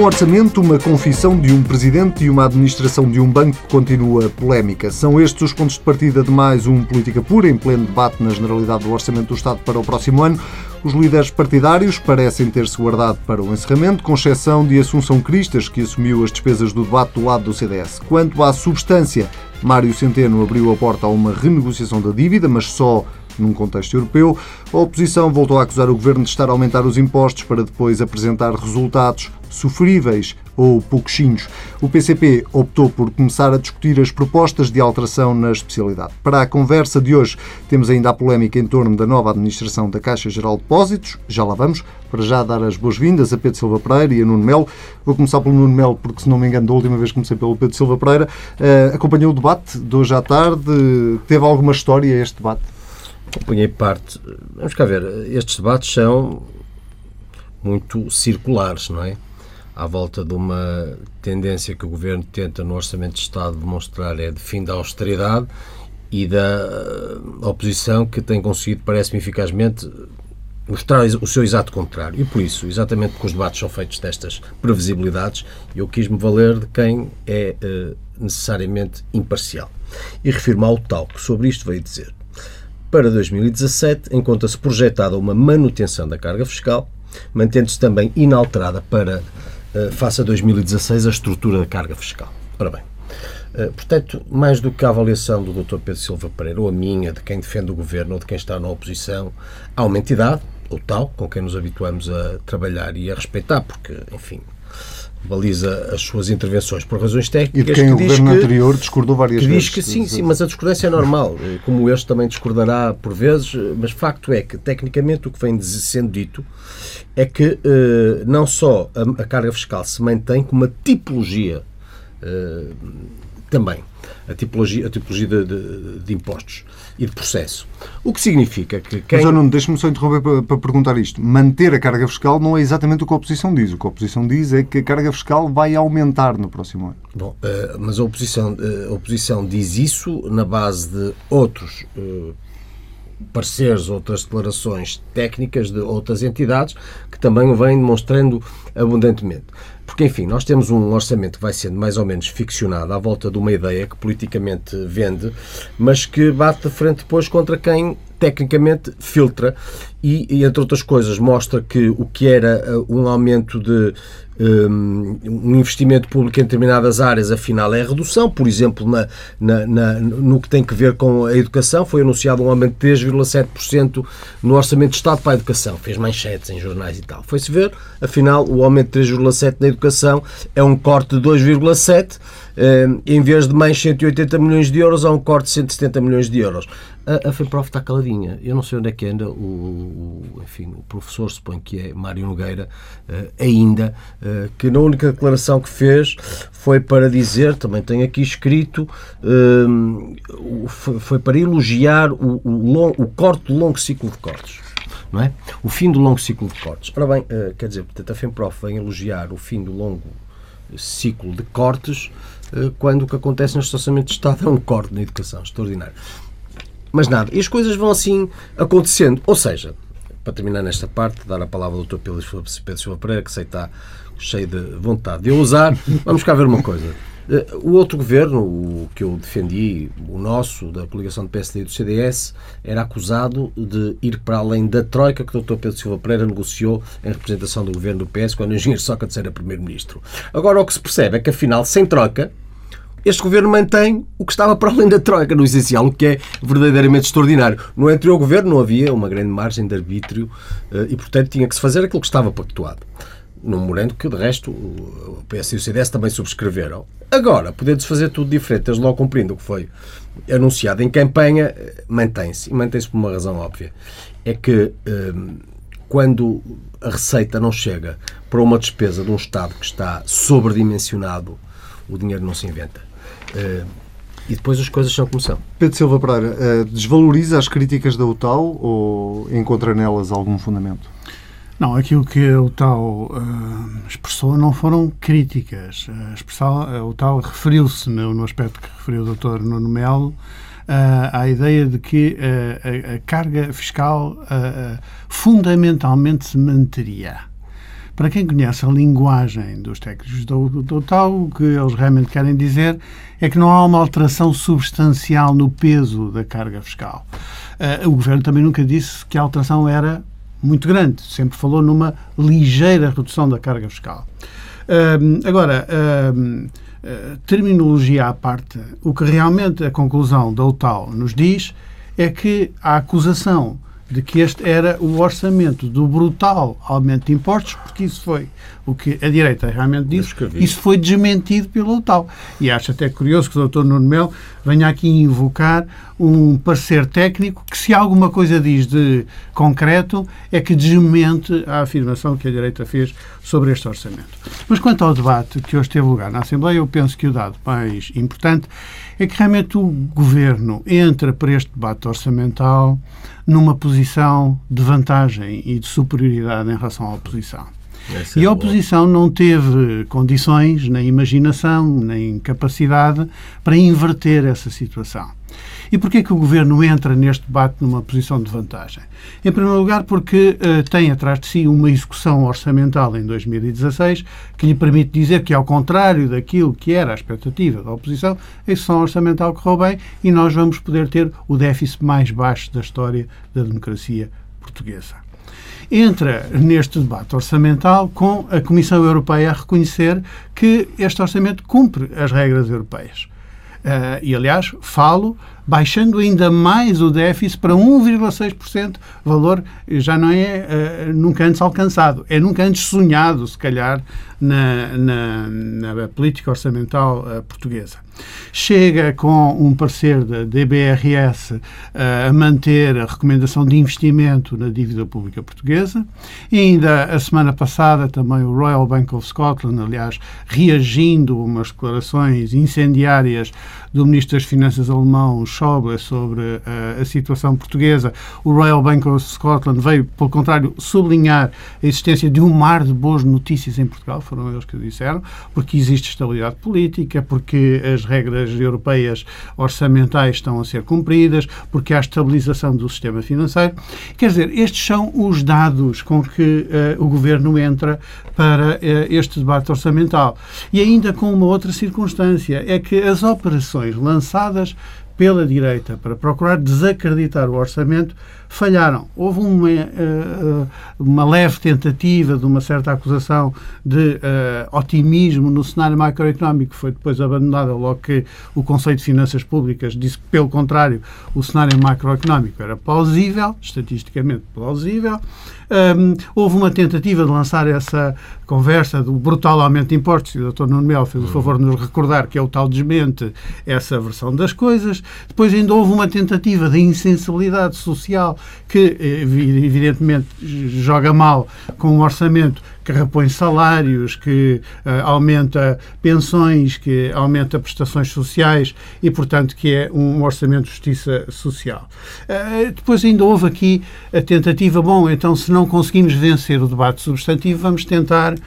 com orçamento, uma confissão de um presidente e uma administração de um banco continua polémica. São estes os pontos de partida de mais um Política Pura, em pleno debate na generalidade do orçamento do Estado para o próximo ano. Os líderes partidários parecem ter-se guardado para o encerramento, com exceção de Assunção Cristas, que assumiu as despesas do debate do lado do CDS. Quanto à substância, Mário Centeno abriu a porta a uma renegociação da dívida, mas só num contexto europeu. A oposição voltou a acusar o governo de estar a aumentar os impostos para depois apresentar resultados sofríveis ou pouquinhos. O PCP optou por começar a discutir as propostas de alteração na especialidade. Para a conversa de hoje, temos ainda a polémica em torno da nova administração da Caixa Geral de Depósitos. Já lá vamos. Para já dar as boas-vindas a Pedro Silva Pereira e a Nuno Melo. Vou começar pelo Nuno Melo, porque se não me engano, da última vez comecei pelo Pedro Silva Pereira. Uh, acompanhou o debate de hoje à tarde. Teve alguma história este debate? Acompanhei parte. Vamos cá ver. Estes debates são muito circulares, não é? À volta de uma tendência que o Governo tenta no Orçamento de Estado demonstrar é de fim da austeridade e da oposição que tem conseguido, parece-me eficazmente, mostrar o seu exato contrário. E por isso, exatamente porque os debates são feitos destas previsibilidades, eu quis-me valer de quem é eh, necessariamente imparcial. E refiro-me ao tal que sobre isto veio dizer para 2017, encontra-se projetada uma manutenção da carga fiscal, mantendo-se também inalterada para, eh, face a 2016, a estrutura da carga fiscal. Ora bem, eh, portanto, mais do que a avaliação do Dr. Pedro Silva Pereira, ou a minha, de quem defende o governo ou de quem está na oposição, há uma entidade, ou tal, com quem nos habituamos a trabalhar e a respeitar, porque, enfim, baliza as suas intervenções por razões técnicas. E de quem o governo que, anterior discordou várias que vezes. Diz que sim, sim, mas a discordância é normal, como este também discordará por vezes, mas facto é que, tecnicamente, o que vem sendo dito é que eh, não só a, a, carga fiscal se mantém, como a tipologia eh, também a tipologia, a tipologia de, de, de, impostos e de processo. O que significa que quem... Mas, oh, Nuno, deixe-me só interromper para, para, perguntar isto. Manter a carga fiscal não é exatamente o que a oposição diz. O que a oposição diz é que a carga fiscal vai aumentar no próximo ano. Bom, uh, mas a oposição, uh, a oposição diz isso na base de outros uh, pareceres, outras declarações técnicas de outras entidades que também o vêm demonstrando abundantemente. Porque, enfim, nós temos um orçamento que vai sendo mais ou menos ficcionado à volta de uma ideia que politicamente vende, mas que bate de frente depois contra quem tecnicamente filtra. E, entre outras coisas, mostra que o que era uh, um aumento de um, investimento público em determinadas áreas, afinal, é redução. Por exemplo, na, na, na, no que tem que ver com a educação, foi anunciado um aumento de 3,7% no Orçamento de Estado para a educação. Fez manchetes em jornais e tal. Foi-se ver, afinal, o aumento de 3,7% na educação é um corte de 2,7%. Em vez de mais 180 milhões de euros, há um corte de 170 milhões de euros a, a FEMPROF está caladinha. Eu não sei onde é que anda o, o enfim, o professor, suponho que é Mário Nogueira, uh, ainda, uh, que na única declaração que fez foi para dizer, também tem aqui escrito, uh, foi para elogiar o, o, long, o corte do longo ciclo de cortes. Não é? O fim do longo ciclo de cortes. Ora bem, quer dizer, portanto, a FEMPROF vem elogiar o fim do longo ciclo de cortes quando o que acontece no orçamento de Estado é um corte na educação. Extraordinário. Mas nada. E as coisas vão assim acontecendo. Ou seja, para terminar nesta parte, dar a palavra ao Dr. Pedro Silva Pereira, que sei que está cheio de vontade de usar. Vamos cá ver uma coisa. Eh, o outro governo, o que eu defendi, o nosso, da coligação do PSD e do CDS, era acusado de ir para além da troika que o Dr. Pedro Silva Pereira negociou em representação do governo do PS quando o engenheiro Sócrates era primeiro-ministro. Agora, o que se percebe é que, afinal, sem troca, este governo mantém o que estava para além da troika, no essencial, o que é verdadeiramente extraordinário. No anterior governo não havia uma grande margem de arbítrio eh, e, portanto, tinha que se fazer aquilo que estava pactuado. Num memorando que, de resto, o PS e o CDS também subscreveram. Agora, podendo-se fazer tudo diferente, desde logo cumprindo o que foi anunciado em campanha, eh, mantém-se. E mantém-se por uma razão óbvia. É que eh, quando a receita não chega para uma despesa de um Estado que está sobredimensionado, o dinheiro não se inventa. Uh, e depois as coisas são como são. Pedro Silva Pereira, uh, desvaloriza as críticas da UTAL ou encontra nelas algum fundamento? Não, aquilo que a UTAL uh, expressou não foram críticas. A, expressão, a UTAL referiu-se, no, no, aspecto que referiu o Dr. Nuno Melo, uh, à ideia de que uh, a, a, carga fiscal fundamentalmente se manteria. Para quem conhece a linguagem dos técnicos do, do tal, o que eles realmente querem dizer é que não há uma alteração substancial no peso da carga fiscal. Uh, o Governo também nunca disse que a alteração era muito grande, sempre falou numa ligeira redução da carga fiscal. Agora, uh, terminologia à parte, o que realmente a conclusão da UTAL nos diz é que a acusação de que este era o orçamento do brutal aumento de impostos, porque isso foi o que a direita realmente disse, isso foi desmentido pelo tal. E acho até curioso que o Dr. Nuno Melo venha aqui invocar um parecer técnico que, se alguma coisa diz de concreto, é que desmente a afirmação que a direita fez sobre este orçamento. Mas quanto ao debate que hoje teve lugar na Assembleia, eu penso que o dado mais importante é que realmente o Governo entra para este debate orçamental numa posição de vantagem e de superioridade em relação à oposição. E a oposição não teve condições, nem imaginação, nem capacidade para inverter essa situação. E porquê é que o Governo entra neste debate numa posição de vantagem? Em primeiro lugar, porque uh, tem atrás de si uma execução orçamental em 2016 que lhe permite dizer que, ao contrário daquilo que era a expectativa da oposição, a execução orçamental correu bem e nós vamos poder ter o déficit mais baixo da história da democracia portuguesa entra neste debate orçamental com a Comissão Europeia a reconhecer que este orçamento cumpre as regras europeias. Uh, e, aliás, falo baixando ainda mais o déficit para 1,6%, valor já não é uh, nunca antes alcançado, é nunca antes sonhado, se calhar, na, na, na política orçamental uh, portuguesa. Chega com um parecer da DBRS uh, a manter a recomendação de investimento na dívida pública portuguesa. E ainda a semana passada também o Royal Bank of Scotland, aliás, reagindo a umas declarações incendiárias do Ministro das Finanças alemão Schäuble sobre uh, a situação portuguesa, o Royal Bank of Scotland veio, pelo contrário, sublinhar a existência de um mar de boas notícias em Portugal, foram eles que disseram, porque existe estabilidade política, porque as regras europeias orçamentais estão a ser cumpridas, porque há estabilização do sistema financeiro. Quer dizer, estes são os dados com que uh, o Governo entra para uh, este debate orçamental. E ainda com uma outra circunstância, é que as operações lançadas pela direita para procurar desacreditar o orçamento falharam. Houve uma, eh, eh, uma leve tentativa de uma certa acusação de uh, otimismo no cenário macroeconómico, que foi depois abandonada logo que o Conselho de Finanças Públicas disse que, pelo contrário, o cenário macroeconómico era plausível, estatisticamente plausível. Um, houve uma tentativa de lançar essa conversa do brutal aumento de impostos, e o Dr. Nuno Mel fez o favor de nos recordar que é o tal desmente essa versão das coisas. Depois ainda houve uma tentativa de insensibilidade social que, evidentemente, joga mal com um orçamento que repõe salários, que uh, aumenta pensões, que aumenta prestações sociais e, portanto, que é um orçamento de justiça social. Uh, depois ainda houve aqui a tentativa, bom, então se não conseguimos vencer o debate substantivo, vamos tentar uh,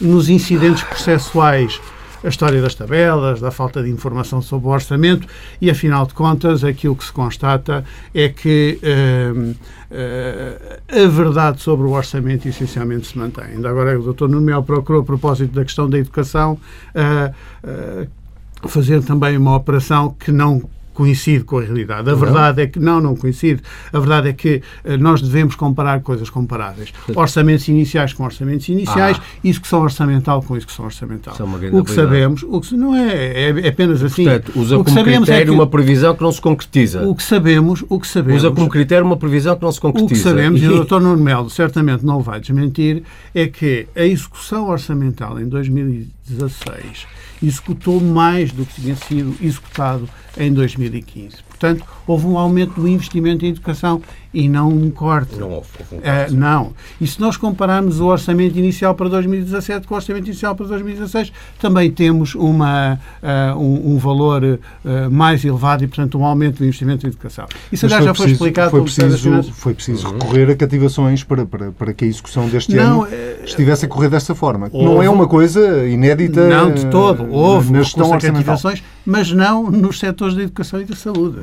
nos incidentes processuais a história das tabelas, da falta de informação sobre o orçamento e, afinal de contas, aquilo que se constata é que uh, uh, a verdade sobre o orçamento essencialmente se mantém. Ainda agora o Dr. Nuno procurou, a propósito da questão da educação, uh, fazer também uma operação que não coincide com a realidade. A verdade é que não, não coincide. A verdade é que uh, nós devemos comparar coisas comparáveis. Orçamentos iniciais com orçamentos iniciais, ah. execução orçamental com execução orçamental. É o que sabemos, o que não é, é, é apenas assim. Portanto, usa o que como é critério é que, uma previsão que não se concretiza. O que sabemos, o que sabemos. Usa como critério uma previsão que não se concretiza. O que sabemos, e, e o Dr. Nuno Melo certamente não vai desmentir, é que a execução orçamental em 2016 executou mais do que tinha sido executado em 2015. Portanto, houve um aumento do investimento em educação e não um corte. Não houve, houve um corte. Uh, não. E se nós compararmos o orçamento inicial para 2017 com o orçamento inicial para 2016, também temos uma, uh, um, um, valor uh, mais elevado e, portanto, um aumento do investimento em educação. Isso já, já foi explicado foi preciso, Foi preciso uhum. recorrer a cativações para, para, para que a execução deste não, ano estivesse a correr desta forma. Houve, não é uma coisa inédita. Não, de todo. Houve na gestão cativações, mas não nos setores da educação e da saúde.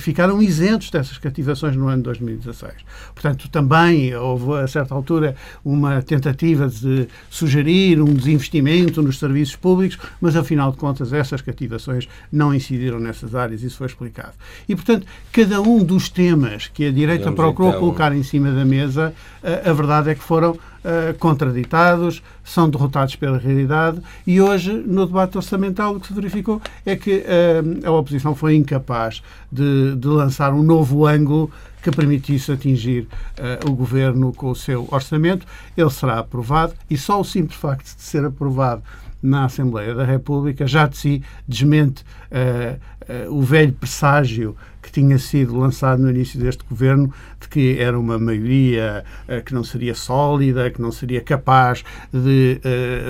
Ficaram isentos dessas cativações no ano 2016. 2016. Portanto, também houve, a certa altura, uma tentativa de sugerir um desinvestimento nos serviços públicos, mas, afinal de contas, essas cativações não incidiram nessas áreas, isso foi explicado. E, portanto, cada um dos temas que a direita Vamos procurou então... colocar em cima da mesa, a, a verdade é que foram uh, contraditados, são derrotados pela realidade e hoje, no debate orçamental, o que se verificou é que uh, a oposição foi incapaz de, de lançar um novo ângulo que permitisse atingir uh, o governo com o seu orçamento. Ele será aprovado e só o simples facto de ser aprovado na Assembleia da República já de si desmente uh, uh, o velho presságio que tinha sido lançado no início deste governo de que era uma maioria uh, que não seria sólida, que não seria capaz de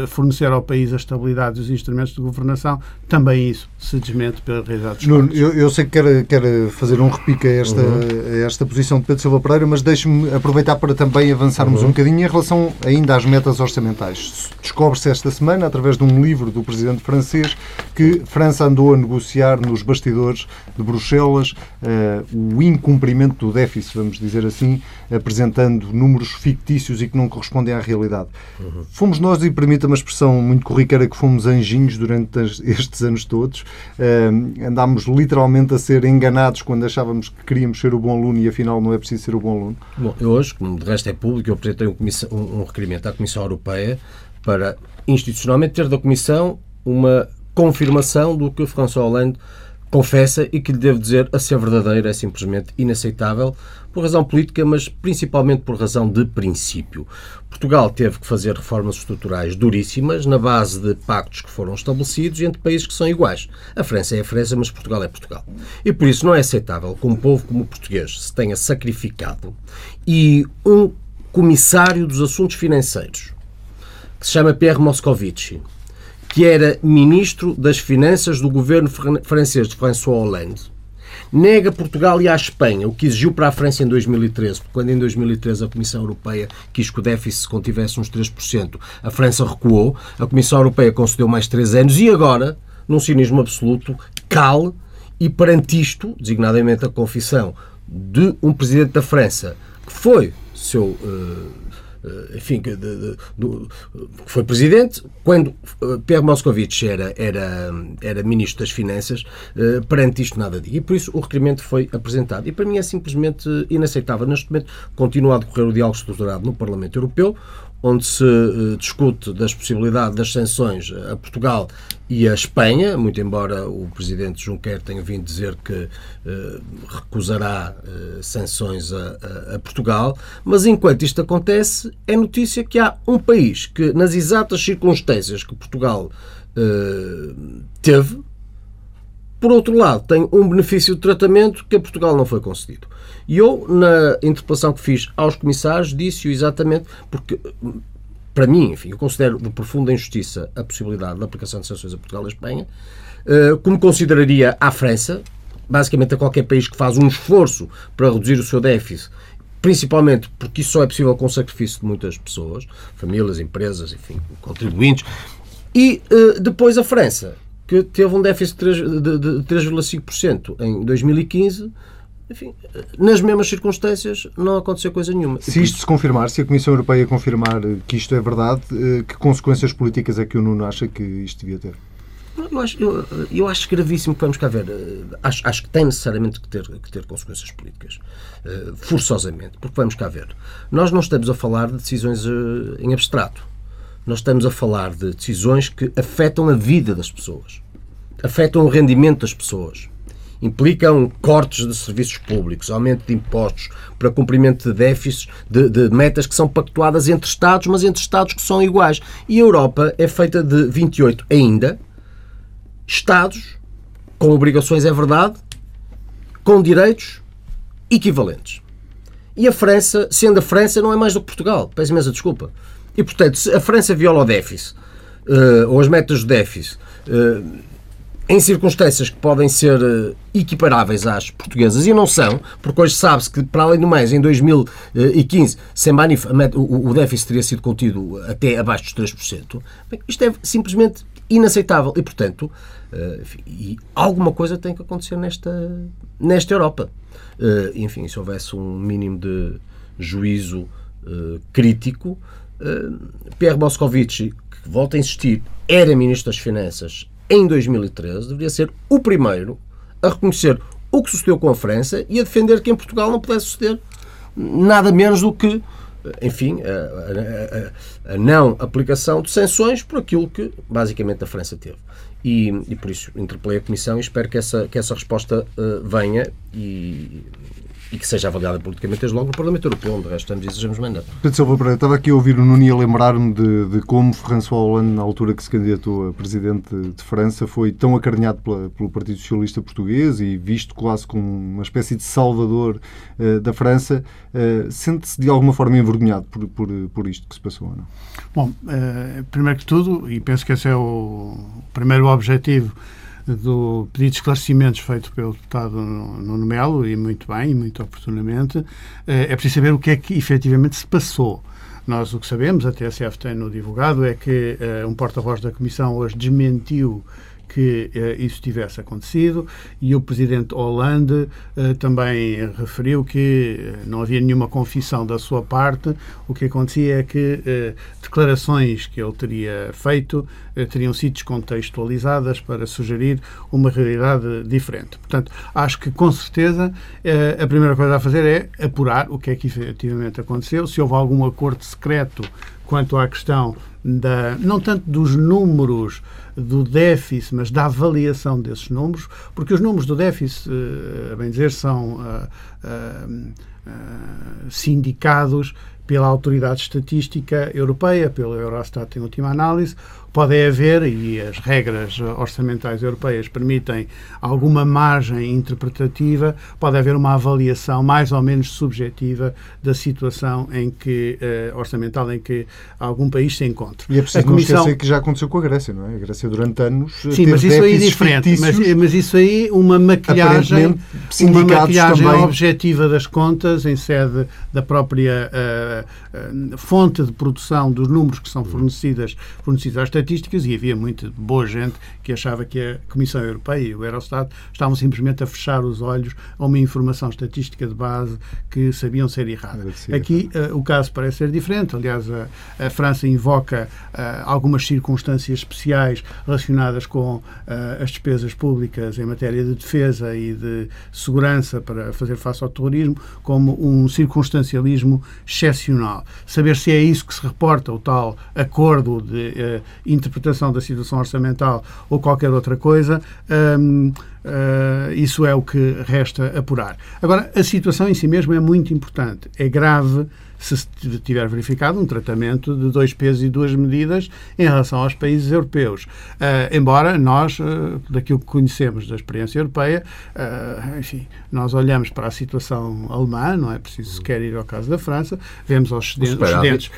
fornecer ao país a estabilidade dos instrumentos de governação, também isso se desmente pela realidade dos Nuno, eu, eu, sei que quer, quer fazer um repique a esta, uhum. a esta posição de Pedro Silva Pereira, mas deixe-me aproveitar para também avançarmos uhum. um bocadinho em relação ainda às metas orçamentais. Descobre-se esta semana, através de um livro do presidente francês, que França andou a negociar nos bastidores de Bruxelas uh, o incumprimento do déficit, vamos dizer assim, apresentando números fictícios e que não correspondem à realidade. Uhum. Fomos nós, e permita uma expressão muito corriqueira, que fomos anjinhos durante estes anos todos. Uh, andámos literalmente a ser enganados quando achávamos que queríamos ser o bom aluno e afinal não é preciso ser o bom aluno. Bom, eu hoje, como de resto é público, eu apresentei um, um, requerimento à Comissão Europeia para institucionalmente ter da Comissão uma confirmação do que François Hollande confessa e que lhe devo dizer a ser verdadeiro é simplesmente inaceitável por razão política, mas principalmente por razão de princípio. Portugal teve que fazer reformas estruturais duríssimas na base de pactos que foram estabelecidos entre países que são iguais. A França é a França, mas Portugal é Portugal. E por isso não é aceitável que um povo como o português se tenha sacrificado e um comissário dos assuntos financeiros que se chama Pierre Moscovici, que era ministro das Finanças do governo francês de François Hollande, nega Portugal e à Espanha, o que exigiu para a França em 2013, porque quando em 2013 a Comissão Europeia quis que o déficit se contivesse uns 3%, a França recuou, a Comissão Europeia concedeu mais 3 anos e agora, num cinismo absoluto, cale e perante isto, designadamente a confissão de um presidente da França que foi seu uh, enfim, que, de, de, foi presidente, quando eh, Pierre Moscovici era, era, era ministro das Finanças, eh, perante isto nada diga. E por isso o requerimento foi apresentado. E para mim é simplesmente inaceitável. Neste momento continua a decorrer o diálogo estruturado no Parlamento Europeu onde se uh, discute das possibilidades das sanções a Portugal e a Espanha, muito embora o presidente Juncker tenha vindo dizer que uh, recusará uh, sanções a, a, a, Portugal, mas enquanto isto acontece, é notícia que há um país que, nas exatas circunstâncias que Portugal teve, por outro lado, tem um benefício de tratamento que a Portugal não foi concedido. E eu, na interpelação que fiz aos comissários, disse-o exatamente porque, para mim, enfim, eu considero de profunda injustiça a possibilidade da aplicação de sanções a Portugal e a Espanha, eh, como consideraria à França, basicamente a qualquer país que faz um esforço para reduzir o seu déficit, principalmente porque isso só é possível com o sacrifício de muitas pessoas, famílias, empresas, enfim, contribuintes, e eh, depois a França, que teve um déficit de 3,5% em 2015. Enfim, nas mesmas circunstâncias não aconteceu coisa nenhuma. Se isto se confirmar, se a Comissão Europeia confirmar que isto é verdade, eh, que consequências políticas é que o Nuno acha que isto devia ter? Eu acho, eu, eu acho gravíssimo que vamos cá ver. Eh, acho, acho que tem necessariamente que ter, que ter consequências políticas. Eh, forçosamente. Porque vamos cá ver. Nós não estamos a falar de decisões em abstrato nós estamos a falar de decisões que afetam a vida das pessoas, afetam o rendimento das pessoas, implicam cortes de serviços públicos, aumento de impostos para cumprimento de déficits, de, de, metas que são pactuadas entre Estados, mas entre Estados que são iguais. E a Europa é feita de 28 ainda Estados com obrigações, é verdade, com direitos equivalentes. E a França, sendo a França, não é mais do que Portugal. Peço imensa desculpa. E, portanto, se a França viola o déficit, uh, ou as metas do déficit, uh, em circunstâncias que podem ser uh, equiparáveis às portuguesas, e não são, porque hoje sabe-se que, para além do mais, em 2015, sem manif o, déficit teria sido contido até abaixo dos 3%, bem, isto é simplesmente inaceitável. E, portanto, e alguma coisa tem que acontecer nesta, nesta Europa. enfim, se houvesse um mínimo de juízo crítico, Pierre Moscovici, que volta a insistir, era Ministro das Finanças em 2013, deveria ser o primeiro a reconhecer o que sucedeu com a França e a defender que em Portugal não pudesse suceder nada menos do que, enfim, a, a, a não aplicação de sanções por aquilo que basicamente a França teve. E, e, por isso interpelei a Comissão e espero que essa, que essa resposta uh, venha e, e que seja avaliada politicamente desde logo no Parlamento Europeu, onde resto estamos e desejamos mandar. Pedro Silva Pereira, estava aqui a ouvir o Nuno a lembrar-me de, de, como François Hollande, na altura que se candidatou a presidente de França, foi tão acarinhado pela, pelo Partido Socialista Português e visto quase como uma espécie de salvador uh, da França. Uh, Sente-se de alguma forma envergonhado por, por, por isto que se passou ou não? Bom, uh, primeiro que tudo, e penso que esse é o primeiro objetivo do pedido de esclarecimentos feito pelo deputado Nuno Melo, e muito bem, e muito oportunamente, eh, é preciso saber o que é que efetivamente se passou. Nós o que sabemos, a TSF tem no divulgado, é que uh, um porta-voz da Comissão hoje desmentiu que uh, isso tivesse acontecido e o presidente Hollande uh, também referiu que uh, não havia nenhuma confissão da sua parte. O que acontecia é que declarações que ele teria feito teriam sido descontextualizadas para sugerir uma realidade diferente. Portanto, acho que com certeza a primeira coisa a fazer é apurar o que é que efetivamente aconteceu, se houve algum acordo secreto quanto à questão da, não tanto dos números do déficit, mas da avaliação desses números, porque os números do déficit, eh, a bem dizer, são uh, uh, sindicados pela Autoridade Estatística Europeia, pelo Eurostat em última análise, pode haver, e as regras orçamentais europeias permitem alguma margem interpretativa, pode haver uma avaliação mais ou menos subjetiva da situação em que, uh, orçamental em que algum país se encontra. E é preciso a Comissão... não esquecer que já aconteceu com a Grécia, não é? A Grécia durante anos Sim, mas isso aí é diferente. Mas, mas, isso aí, uma maquilhagem, uma maquilhagem também... objetiva das contas em sede da própria uh, uh, fonte de produção dos números que são fornecidas, fornecidas às estatísticas e havia muita boa gente que achava que a Comissão Europeia e o Eurostat estavam simplesmente a fechar os olhos a uma informação estatística de base que sabiam ser errada. Aqui uh, o caso parece ser diferente. Aliás, a, a França invoca uh, algumas circunstâncias especiais relacionadas com uh, as despesas públicas em matéria de defesa e de segurança para fazer face ao terrorismo como um circunstancialismo excepcional. Saber se é isso que se reporta, o tal acordo de interpretação da situação orçamental ou qualquer outra coisa, um, uh, ah, isso é o que resta apurar. Agora, a situação em si mesma é muito importante. É grave se tiver verificado um tratamento de dois pesos e duas medidas em relação aos países europeus. Uh, embora nós, uh, daquilo que conhecemos da experiência europeia, enfim, nós olhamos para a situação alemã, não é preciso sequer ir ao caso da França, vemos os excedentes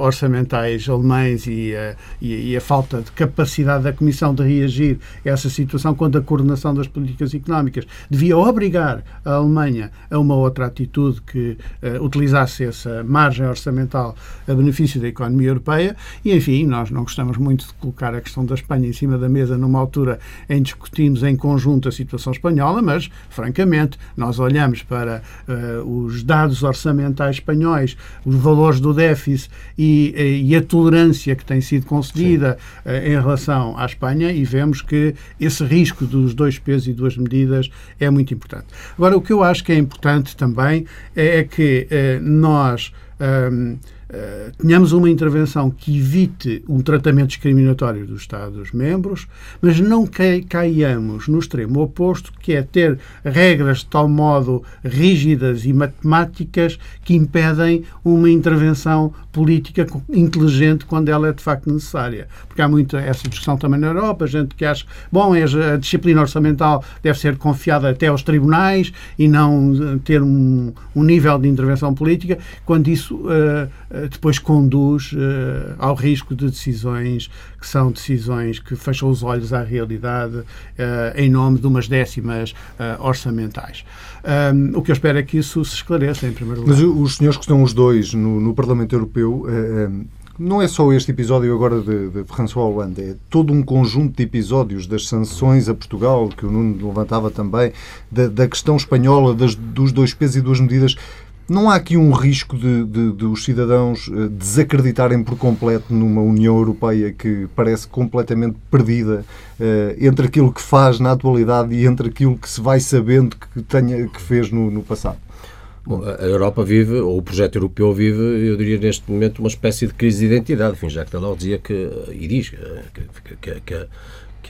orçamentais alemães e, e, e, a falta de capacidade da Comissão de reagir a essa situação quando a coordenação das políticas económicas. Devia obrigar a Alemanha a uma outra atitude que utilizasse essa margem orçamental a benefício da economia europeia. E, enfim, nós não gostamos muito de colocar a questão da Espanha em cima da mesa numa altura em que discutimos em conjunto a situação espanhola, mas, francamente, nós olhamos para uh, os dados orçamentais espanhóis, os valores do déficit e, eh, e a tolerância que tem sido concedida uh, em relação à Espanha e vemos que esse risco dos dois pesos e duas medidas é muito importante. Agora, o que eu acho que é importante também é, é que uh, nós um, uh, tenhamos uma intervenção que evite um tratamento discriminatório dos Estados-membros, mas não caiamos no extremo oposto, que é ter regras de tal modo rígidas e matemáticas que impedem uma intervenção política inteligente quando ela é de facto necessária. Porque há muita essa discussão também na Europa, gente que acha, bom, a disciplina orçamental deve ser confiada até aos tribunais e não ter um, um nível de intervenção política, quando isso uh, depois conduz uh, ao risco de decisões que são decisões que fecham os olhos à realidade uh, em nome de umas décimas orçamentais. Um, o que eu espero é que isso se esclareça, em primeiro lugar. Mas os senhores que estão os dois no, no Parlamento Europeu não é só este episódio agora de, de François Hollande, é todo um conjunto de episódios das sanções a Portugal, que o Nuno levantava também, da, da questão espanhola, das, dos dois pesos e duas medidas. Não há aqui um risco de, de, de, os cidadãos eh, desacreditarem por completo numa União Europeia que parece completamente perdida uh, entre aquilo que faz na atualidade e entre aquilo que se vai sabendo que, tenha, que fez no, no passado? Bom, a Europa vive, ou o projeto europeu vive, eu diria neste momento, uma espécie de crise de identidade. Enfim, Jacques Delors dizia que, e diz que, que, que, que,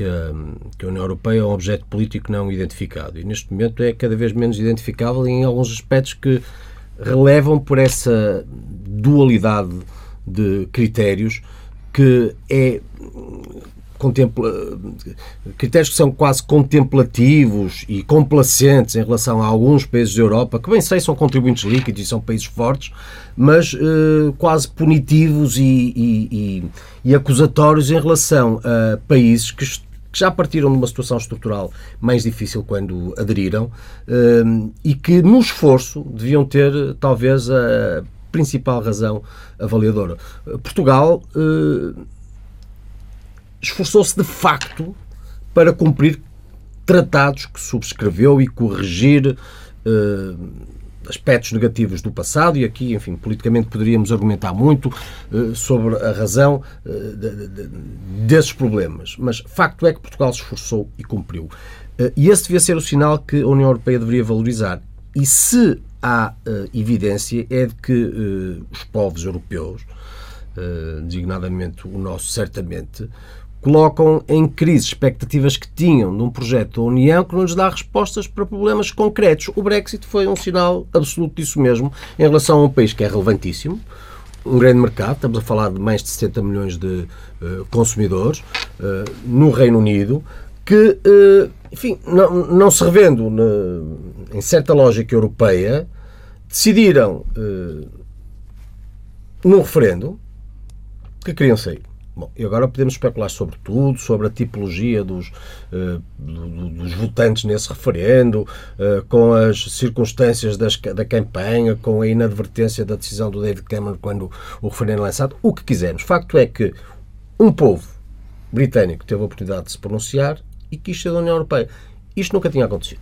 a, que a União Europeia é um objeto político não identificado. E neste momento é cada vez menos identificável em alguns aspectos que relevam por essa dualidade de critérios que é contempla, critérios que são quase contemplativos e complacentes em relação a alguns países da Europa, que bem sei são contribuintes líquidos e são países fortes, mas uh, quase punitivos e, e, e, e, acusatórios em relação a países que, que já partiram de uma situação estrutural mais difícil quando aderiram uh, e que, no esforço, deviam ter talvez a principal razão avaliadora. Portugal. Uh, esforçou-se de facto para cumprir tratados que subscreveu e corrigir uh, aspectos negativos do passado e aqui, enfim, politicamente poderíamos argumentar muito uh, sobre a razão de, desses problemas. Mas facto é que Portugal se esforçou e cumpriu. e esse devia ser o sinal que a União Europeia deveria valorizar. E se há evidência é de que os povos europeus, designadamente o nosso, certamente, colocam em crise expectativas que tinham de um projeto da União que não lhes dá respostas para problemas concretos. O Brexit foi um sinal absoluto disso mesmo em relação a um país que é relevantíssimo, um grande mercado, estamos a falar de mais de 70 milhões de uh, consumidores uh, no Reino Unido, que, uh, enfim, não, não, se revendo na, em certa lógica europeia, decidiram num referendo que queriam sair. Bom, e agora podemos especular sobre tudo, sobre a tipologia dos, uh, dos votantes nesse referendo, uh, com as circunstâncias das, da campanha, com a inadvertência da decisão do David Cameron quando o referendo é lançado, o que quisermos. Facto é que um povo britânico teve a oportunidade de se pronunciar e quis ser da União Europeia. Isto nunca tinha acontecido.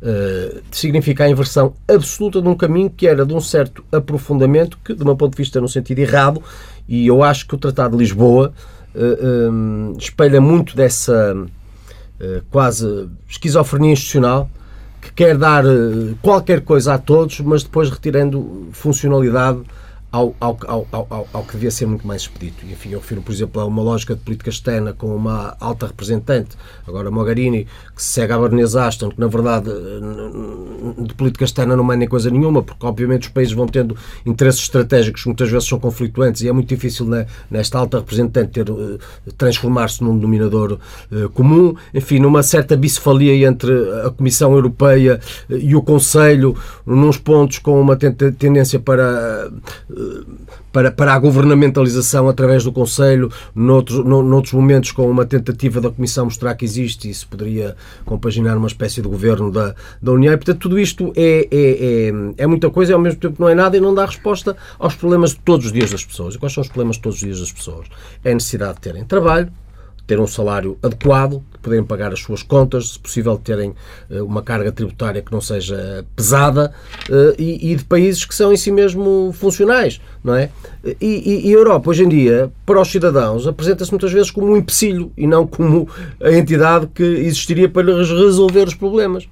Uh, significa a inversão absoluta de um caminho que era de um certo aprofundamento, que, do meu ponto de vista, no sentido errado, e eu acho que o Tratado de Lisboa uh, eh, um, eh, espelha muito dessa uh, quase esquizofrenia institucional que quer dar uh, qualquer coisa a todos, mas depois retirando funcionalidade ao, ao, ao, ao, que devia ser muito mais expedito. E, enfim, eu refiro, por exemplo, a uma lógica de política externa com uma alta representante, agora Mogherini, que se segue à Baronesa Ashton, que na verdade de política externa não manda nem coisa nenhuma, porque obviamente os países vão tendo interesses estratégicos que muitas vezes são conflituantes e é muito difícil né, nesta alta representante ter, uh, transformar-se num denominador uh, comum. Enfim, numa certa bicefalia entre a Comissão Europeia e o Conselho, nos pontos com uma tendência para para, para a governamentalização através do Conselho, noutros, noutros momentos com uma tentativa da Comissão mostrar que existe e se poderia compaginar uma espécie de governo da, da União. E, portanto, tudo isto é, é, é, é muita coisa e ao mesmo tempo não é nada e não dá resposta aos problemas de todos os dias das pessoas. E quais são os problemas de todos os dias das pessoas? É a necessidade de terem trabalho, ter um salário adequado, poderem pagar as suas contas, se possível terem uh, uma carga tributária que não seja pesada uh, e, de países que são em si mesmo funcionais, não é? E, e a Europa, hoje em dia, para os cidadãos, apresenta-se muitas vezes como um empecilho e não como a entidade que existiria para resolver os problemas.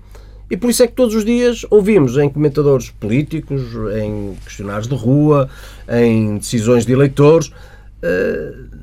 E por isso é que todos os dias ouvimos em comentadores políticos, em questionários de rua, em decisões de eleitores, uh,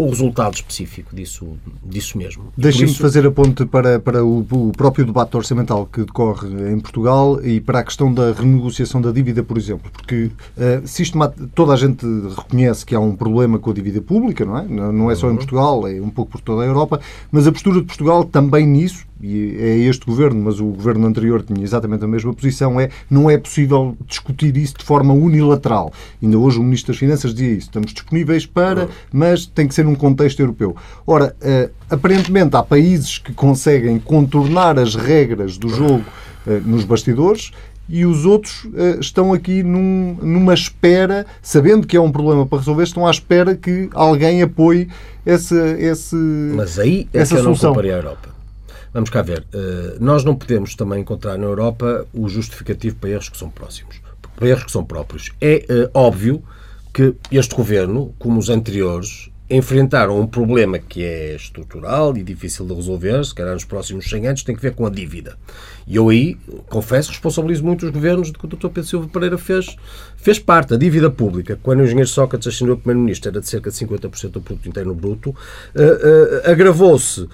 o resultado específico disso, disso mesmo. Deixem-me isso... fazer a ponte para, para o, o, próprio debate orçamental que decorre em Portugal e para a questão da renegociação da dívida, por exemplo, porque uh, sistemat... toda a gente reconhece que há um problema com a dívida pública, não é? Não é só em uhum. Portugal, é um pouco por toda a Europa, mas a postura de Portugal também nisso e é este governo, mas o governo anterior tinha exatamente a mesma posição, é não é possível discutir isso de forma unilateral. Ainda hoje o Ministro das Finanças dizia isso. Estamos disponíveis para, mas tem que ser num contexto europeu. Ora, uh, aparentemente há países que conseguem contornar as regras do jogo uh, nos bastidores e os outros uh, estão aqui num, numa espera, sabendo que é um problema para resolver, estão à espera que alguém apoie esse, esse, Mas aí é essa que eu solução. não a Europa. Vamos cá ver. Uh, nós não podemos também encontrar na Europa o justificativo para erros que são próximos, para erros que são próprios. É uh, óbvio que este governo, como os anteriores, enfrentaram um problema que é estrutural e difícil de resolver, se calhar nos próximos 100 anos, tem que ver com a dívida. E eu aí, confesso, responsabilizo muito os governos de que o Dr. Pedro Silva Pereira fez, fez parte. A dívida pública, quando o engenheiro Sócrates o primeiro-ministro, era de cerca de 50% do produto interno bruto, uh, uh, agravou-se uh,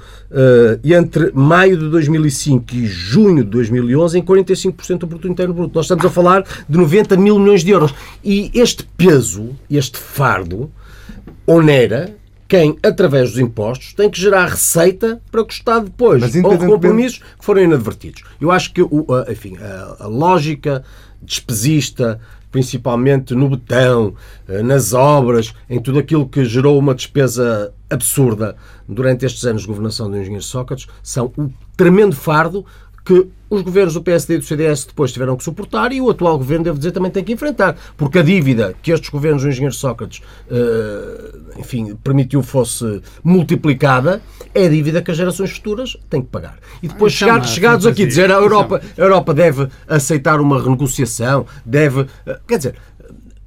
entre maio de 2005 e junho de 2011 em 45% do produto interno bruto. Nós estamos a falar de 90 mil milhões de euros. E este peso, este fardo, onera quem, através dos impostos, tem que gerar receita para o Estado depois Mas, independentemente- compromissos que foram inadvertidos. Eu acho que o, a, enfim, a, a lógica despesista, principalmente no betão, eh, nas obras, em tudo aquilo que gerou uma despesa absurda durante estes anos de governação do engenheiro Sócrates, são o tremendo fardo que os governos do PSD e do CDS depois tiveram que suportar e o atual governo, devo dizer, também tem que enfrentar. Porque a dívida que estes governos do engenheiro Sócrates, eh, enfim, permitiu fosse multiplicada, é a dívida que as gerações futuras têm que pagar. E depois uma chegar, chegados aqui dizer a Europa, a Europa deve aceitar uma renegociação, deve... eh, Quer dizer,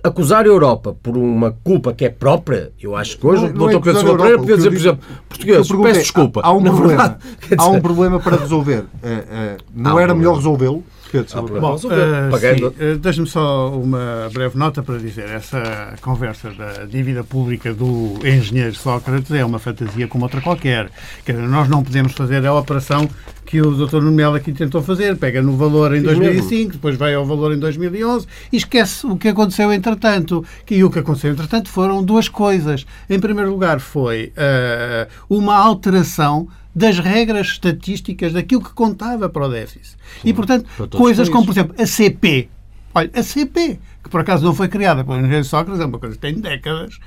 acusar a Europa por uma culpa que é própria, eu acho que hoje Não- o é Dr. Pedro acusar a Silva Pereira podia dizer, por exemplo, portugueses, perguntei, peço desculpa. Há um problema. verdade, há um problema para resolver. Eh, eh, não era melhor resolvê-lo? Pedro. Pereira? Bom, eh, pagando- sim, eh, deixe-me só uma breve nota para dizer. Essa conversa da dívida pública do engenheiro Sócrates é uma fantasia como outra qualquer. Quer dizer, nós não podemos fazer a operação que o Dr. Nuno Melo aqui tentou fazer. Pega no valor em Fiz 2005, depois vai ao valor em 2011 e esquece o que aconteceu entretanto. E o que aconteceu entretanto foram duas coisas. Em primeiro lugar foi eh, uma alteração das regras estatísticas daquilo que contava para o déficit. E, portanto, coisas como, por exemplo, a CP. Olha, a CP, que por acaso não foi criada pelo engenheiro Sócrates, é uma coisa que tem décadas,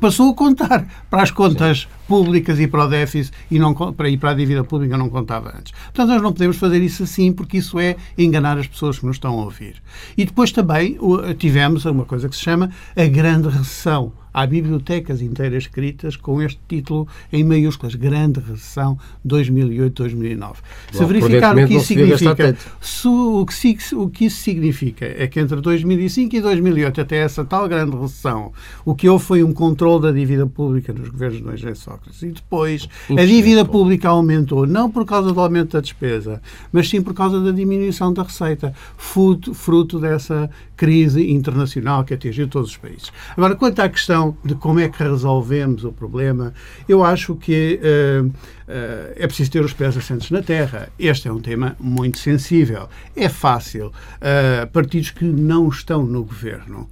passou a contar para as contas públicas e para o déficit e não, para ir para a dívida pública não contava antes. Portanto, nós não podemos fazer isso assim, porque isso é enganar as pessoas que nos estão a ouvir. E depois também tivemos uma coisa que se chama a grande recessão. Há bibliotecas inteiras escritas com este título em maiúsculas, Grande Recessão 2008-2009. Se verificar o que isso significa, se o, que, o que isso significa é que entre 2005 e 2008, até essa tal grande recessão, o que houve foi um controle da dívida pública nos governos do engenheiro Sócrates. E depois a dívida pública aumentou, não por causa do aumento da despesa, mas sim por causa da diminuição da receita, fruto, fruto dessa crise internacional que atingiu todos os países. Agora, quanto à questão de como é que resolvemos o problema, eu acho que eh, eh, é preciso ter os pés assentes na terra. Este é um tema muito sensível. É fácil eh, partidos que não estão no governo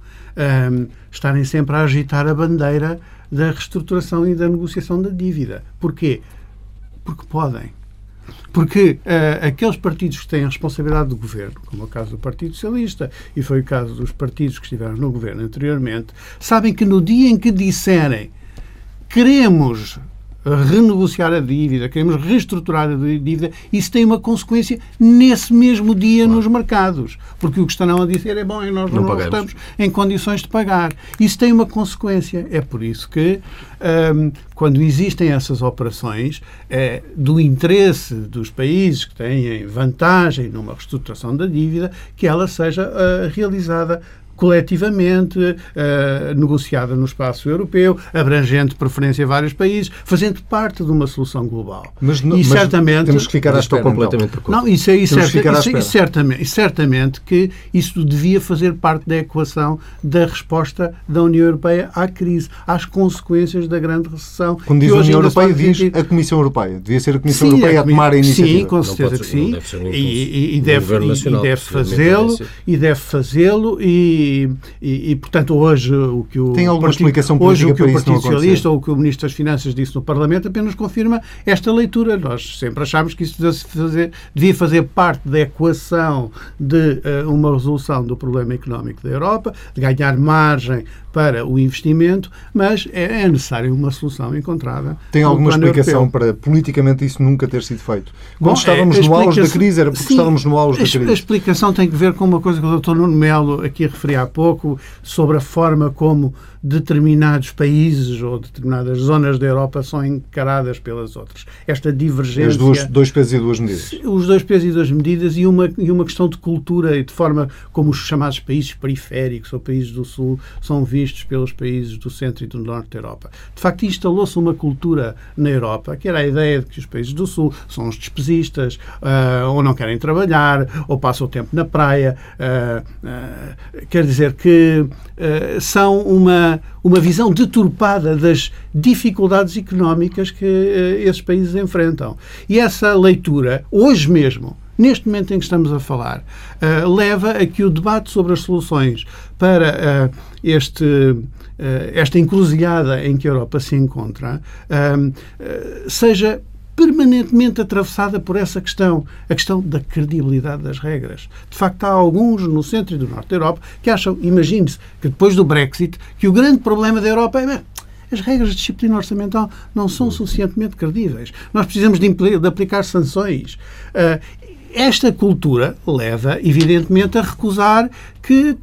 estarem sempre a agitar a bandeira da reestruturação e da negociação da dívida. Porquê? Porque podem. Porque eh, aqueles partidos que têm a responsabilidade do governo, como é o caso do Partido Socialista e foi o caso dos partidos que estiveram no governo anteriormente, sabem que no dia em que disserem queremos renegociar a dívida, queremos reestruturar a dívida, isso tem uma consequência nesse mesmo dia nos mercados. Porque o que estarão a dizer é bom, nós não, Não estamos em condições de pagar. Isso tem uma consequência. É por isso que, hum, quando existem essas operações, é do interesse dos países que têm vantagem numa reestruturação da dívida, que ela seja ah, realizada coletivamente, eh, negociada no espaço europeu, abrangente de preferência a vários países, fazendo parte de uma solução global. Mas, não- e mas certamente temos que ficar à espera, então. completamente acordo. não, isso é isso, Temos que certa- isso- isso certamente, certamente que isso devia fazer parte da equação da resposta da União Europeia à crise, às consequências da grande recessão. Quando diz a União Europeia, diz sentir. a Comissão Europeia. Devia ser a Comissão Sim, Europeia a comi- tomar a iniciativa. Sim, com certeza pode que sim. deve ser um E, e- e deve, fazê-lo, e deve fazê-lo, e, e, e, e, portanto, hoje o que o Tem alguma Partido, explicação hoje, o que o Partido Socialista ou o que o Ministro das Finanças disse no Parlamento apenas confirma esta leitura. Nós sempre achámos que isso devia fazer, devia fazer parte da equação de uh, uma resolução do problema económico da Europa, de ganhar margem para o investimento, mas é, é necessário uma solução encontrada. Tem alguma explicação europeu. para politicamente isso nunca ter sido feito? Quando Bom, estávamos no auge da crise, era porque sim, estávamos no auge da crise. A explicação tem que ver com uma coisa que o Dr. Nuno Melo aqui há pouco, sobre a forma como determinados países ou determinadas zonas da Europa são encaradas pelas outras. Esta divergência. Os duas, dois pesos e duas medidas. Os dois pesos e duas medidas e uma, e uma questão de cultura e de forma como os chamados países periféricos ou países do Sul são vistos pelos países do centro e do norte da Europa. De facto, instalou-se uma cultura na Europa que era a ideia de que os países do Sul são os despesistas, uh, ou não querem trabalhar, ou passam o tempo na praia. Uh, uh, quer dizer que são uma uma, visão deturpada das dificuldades económicas que uh, esses países enfrentam. E essa leitura, hoje mesmo, neste momento em que estamos a falar, uh, leva a que o debate sobre as soluções para uh, este, uh, esta encruzilhada em que a Europa se encontra seja permanentemente atravessada por essa questão, a questão da credibilidade das regras. De facto, há alguns no centro e do norte da Europa que acham, imagine-se, que depois do Brexit, que o grande problema da Europa é as regras de disciplina orçamental não são suficientemente credíveis. Nós precisamos de, de aplicar sanções. Uh, esta cultura leva, evidentemente, a recusar que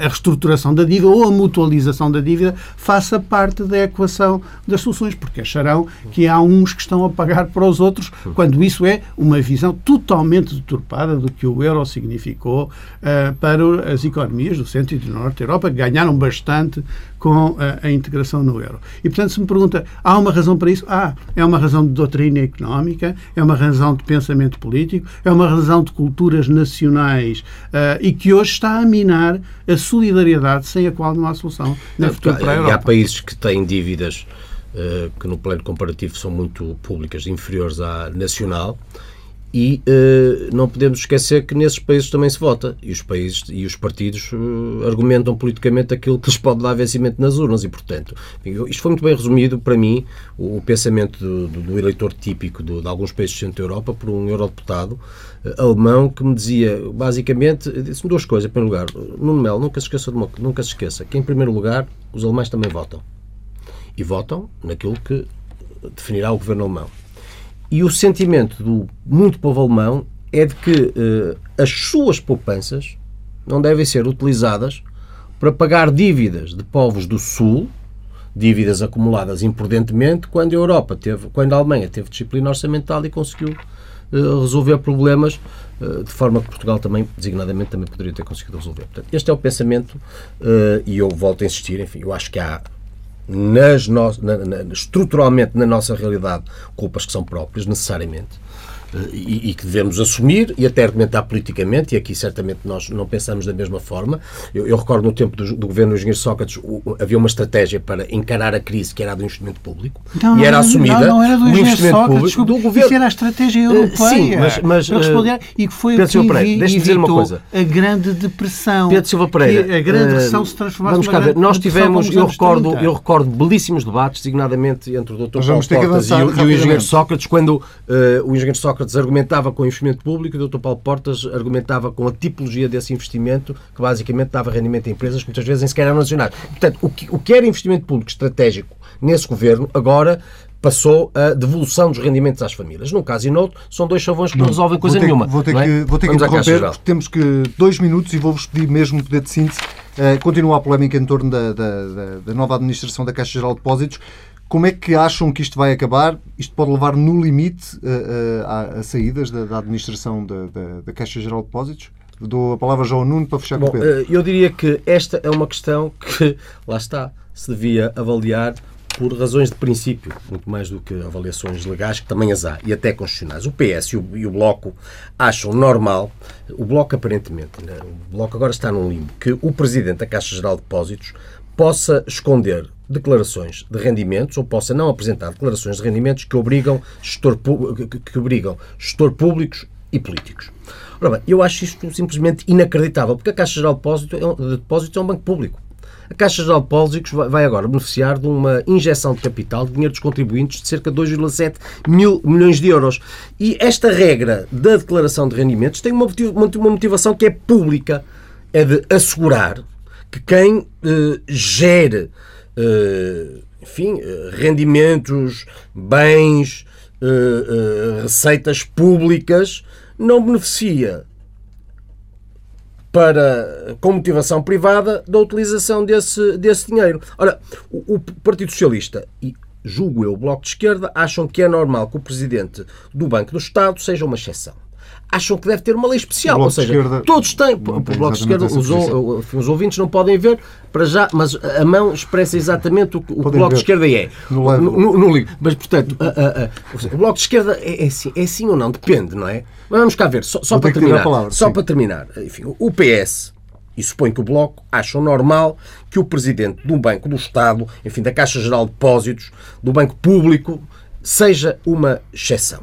a reestruturação da dívida ou a mutualização da dívida faça parte da equação das soluções, porque acharão que há uns que estão a pagar para os outros, quando isso é uma visão totalmente deturpada do que o euro significou uh, para as economias do centro e do norte da Europa, que ganharam bastante com a, a, integração no euro. E, portanto, se me pergunta, há uma razão para isso? Ah, é uma razão de doutrina económica, é uma razão de pensamento político, é uma razão de culturas nacionais uh, e que hoje está a minar a solidariedade sem a qual não há solução na futuro para a Europa. Há países que têm dívidas uh, que no plano comparativo são muito públicas, inferiores à nacional, e uh, não podemos esquecer que nesses países também se vota e os países e os partidos uh, argumentam politicamente aquilo que lhes pode dar vencimento nas urnas e, portanto, isto foi muito bem resumido para mim o, o pensamento do, do, do, eleitor típico do, de alguns países do centro da Europa por um eurodeputado uh, alemão que me dizia, basicamente, disse-me duas coisas. Em primeiro lugar, Nuno Melo, nunca se esqueça uma, nunca se esqueça que, em primeiro lugar, os alemães também votam. E votam naquilo que definirá o governo alemão. E o sentimento do muito povo alemão é de que uh, as suas poupanças não devem ser utilizadas para pagar dívidas de povos do Sul, dívidas acumuladas imprudentemente, quando a Europa teve, quando a Alemanha teve disciplina orçamental e conseguiu uh, resolver problemas uh, de forma que Portugal também, designadamente, também poderia ter conseguido resolver. Portanto, este é o pensamento e eu volto a insistir, enfim, eu acho que há nas no, estruturalmente na nossa realidade culpas que são próprias, necessariamente. Eh, e, e, que devemos assumir e até argumentar politicamente, e aqui certamente nós não pensamos da mesma forma. Eu, eu recordo no tempo do, do governo do engenheiro Sócrates o, havia uma estratégia para encarar a crise que era a do investimento público não, e era assumida não, não era do, do investimento Sócrates, público do governo. Isso era a estratégia eh, europeia. Sim, mas, mas responder, e que foi Pedro o que Pereira, dizer uma coisa. a grande depressão. Pedro Silva Pereira, a grande recessão uh, se transformasse Vamos cá ver, nós tivemos, eu recordo, eu recordo belíssimos debates, designadamente entre o Dr. Paulo Portas e, o, e o engenheiro Sócrates, quando uh, o engenheiro Sócrates argumentava com investimento público, o Dr. Paulo Portas argumentava com a tipologia desse investimento, que basicamente dava rendimento a empresas que muitas vezes nem sequer eram nacionais. Portanto, o que, o que era investimento público estratégico nesse governo, agora passou a devolução dos rendimentos às famílias. Num caso e no outro, são dois chavões que não, resolvem coisa ter, nenhuma. Vou ter, é? que, vou ter que interromper, porque temos que dois minutos e vou-vos pedir mesmo poder de síntese. Uh, continua a polémica em torno da, da, da, da nova administração da Caixa Geral de Depósitos. Como é que acham que isto vai acabar? Isto pode levar no limite a, a, a saídas da, da administração da, da, da, Caixa Geral de Depósitos? Dou a palavra ao João Nuno para fechar Bom, com o Pedro. Eh, eu diria que esta é uma questão que, lá está, se devia avaliar por razões de princípio, muito mais do que avaliações legais, que também as há, e até constitucionais. O PS e o, e o Bloco acham normal, o Bloco aparentemente, né, o Bloco agora está num limbo, que o Presidente da Caixa Geral de Depósitos possa esconder declarações de rendimentos ou possa não apresentar declarações de rendimentos que obrigam gestor, que, obrigam gestor públicos e políticos. Ora bem, eu acho isto simplesmente inacreditável, porque a Caixa Geral de Depósitos é um, de Depósitos é um banco público. A Caixa Geral de Depósitos vai agora beneficiar de uma injeção de capital, de dinheiro dos contribuintes, de cerca de 2,7 mil milhões de euros. E esta regra da declaração de rendimentos tem uma motivação que é pública. É de assegurar que quem eh, gere enfim, eh, rendimentos, bens, eh, eh, receitas públicas, não beneficia para, com motivação privada da utilização desse, desse dinheiro. Ora, o, o Partido Socialista e julgo eu, o Bloco de Esquerda, acham que é normal que o Presidente do Banco do Estado seja uma exceção acham que deve ter uma lei especial. Ou seja, esquerda, todos têm. O Bloco de Esquerda, os, os, ouvintes não podem ver para já, mas a mão expressa exatamente o que o Bloco ver. de Esquerda é. No, no, no livro. Mas, portanto, a, a, a, o Bloco de Esquerda é, é, assim, é sim ou não? Depende, não é? Mas vamos cá ver, só, só para terminar. Palavra, só sim. para terminar. Enfim, o PS e suponho que o Bloco acham normal que o presidente de um banco do Estado, enfim, da Caixa Geral de Depósitos, do banco público, seja uma exceção.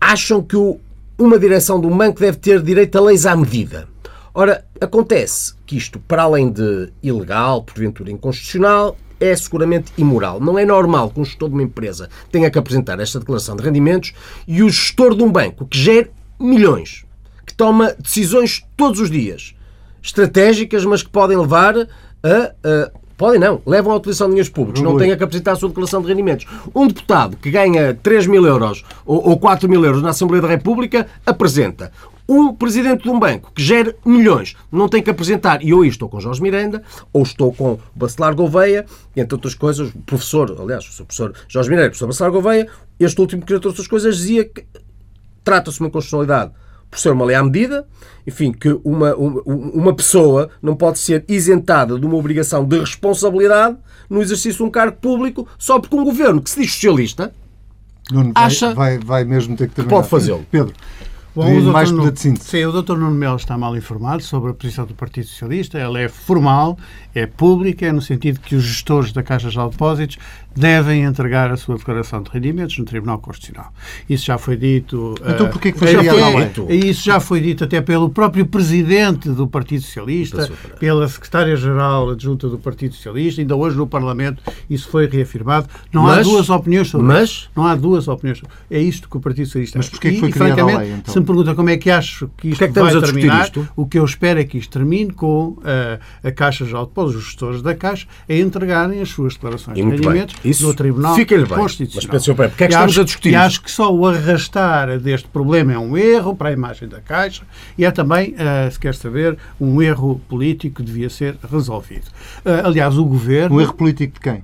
Acham que o uma direção de um banco deve ter direito a leis à medida. Ora, acontece que isto, para além de ilegal, porventura inconstitucional, é seguramente imoral. Não é normal que um gestor de uma empresa tenha que apresentar esta declaração de rendimentos e o gestor de um banco que gera milhões, que toma decisões todos os dias, estratégicas, mas que podem levar a, a Podem não, levam à utilização de dinheiros públicos, não têm que apresentar a sua declaração de rendimentos. Um deputado que ganha 3 mil euros ou 4 mil euros na Assembleia da República apresenta. Um presidente de um banco que gera milhões não tem que apresentar. E eu estou com Jorge Miranda, ou estou com Bacelar Gouveia, entre outras coisas, o professor, aliás, o professor Jorge Miranda o professor Bacelar Gouveia, este último que, entre outras coisas, dizia que trata-se de uma constitucionalidade por ser uma lei à medida, enfim, que uma, uma, uma pessoa não pode ser isentada de uma obrigação de responsabilidade no exercício de um cargo público só porque um governo que se diz socialista Nuno, acha vai, vai, vai mesmo ter que terminar. Pode fazê-lo. Pedro. Bom, mais Nuno, sim, o Dr. Nuno Melo está mal informado sobre a posição do Partido Socialista. Ela é formal, é pública, é no sentido que os gestores da Caixa de Depósitos devem entregar a sua declaração de rendimentos no Tribunal Constitucional. Isso já foi dito. Então, porquê que foi até, Isso já foi dito até pelo próprio Presidente do Partido Socialista, pela Secretária-Geral adjunta do Partido Socialista, ainda hoje no Parlamento isso foi reafirmado. Não mas, há duas opiniões sobre mas, isso. Não há duas opiniões sobre É isto que o Partido Socialista Mas porquê que foi criada a lei, então? Pergunta como é que acho que isto que é que vai terminar, o que eu espero é que isto termine com uh, a Caixa de Depósitos, os gestores da Caixa, a entregarem as suas declarações de rendimentos no Tribunal Constitucional. Mas, Pedro, porque é que estamos acho, a discutir E acho que só o arrastar deste problema é um erro para a imagem da Caixa e é também, uh, se quer saber, um erro político que devia ser resolvido. Uh, aliás, o Governo... Um erro político de quem?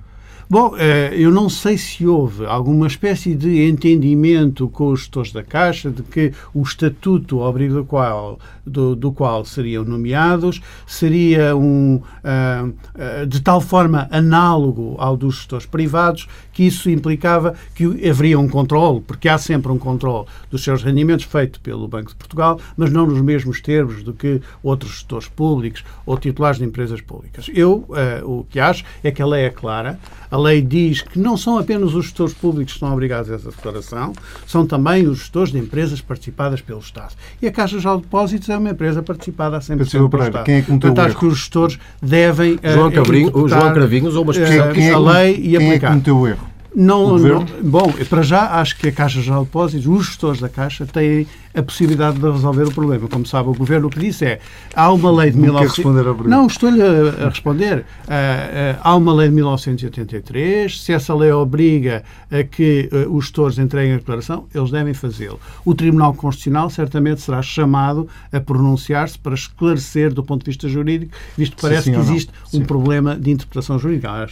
Bom, eh, eu não sei se houve alguma espécie de entendimento com os gestores da Caixa de que o estatuto ao abrigo do qual, do, do qual seriam nomeados seria um, uh, de tal forma análogo ao dos gestores privados que isso implicava que haveria um controle, porque há sempre um controle dos seus rendimentos feito pelo Banco de Portugal, mas não nos mesmos termos do que outros gestores públicos ou titulares de empresas públicas. Eu uh, o que acho é que a lei é clara, a lei diz que não são apenas os gestores públicos que estão obrigados a essa declaração, são também os gestores de empresas participadas pelo Estado. E a Caixa de Depósitos é uma empresa participada a 100% pelo Estado. Quem é que Portanto, acho que os gestores devem João, Cabrinho, João Cravinhos ou uma uh, a lei e quem aplicar. Quem é que cometeu o erro? Não, não, bom, para já acho que a Caixa Geral de Depósitos, os gestores da Caixa, têm a possibilidade de resolver o problema. Como sabe, o Governo o que disse é há uma lei de... Não 19... responder a Não, estou-lhe a, responder. Uh, uh, há uma lei de 1983, se essa lei obriga a que uh, os gestores entreguem a declaração, eles devem fazê-lo. O Tribunal Constitucional certamente será chamado a pronunciar-se para esclarecer do ponto de vista jurídico, visto que parece que existe um sim. problema de interpretação jurídica. Há,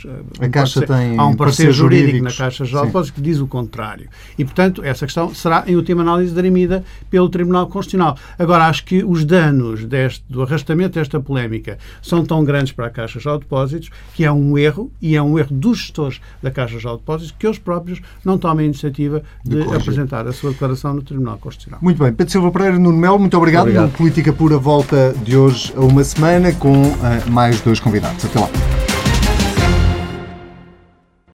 a Caixa tem há um parecer jurídico na Caixa Geral de Depósitos que diz o contrário. E, portanto, essa questão será, em última análise, dirimida pelo Tribunal Constitucional. Agora, acho que os danos deste, do arrastamento desta polémica são tão grandes para a Caixa de Depósitos que é um erro, e é um erro dos gestores da Caixa de Depósitos, que eles próprios não tomem a iniciativa de, de apresentar a sua declaração no Tribunal Constitucional. Muito bem. Pedro Silva Pereira, Nuno Melo, muito obrigado. obrigado. Política Pura volta de hoje a uma semana com uh, mais dois convidados. Até lá.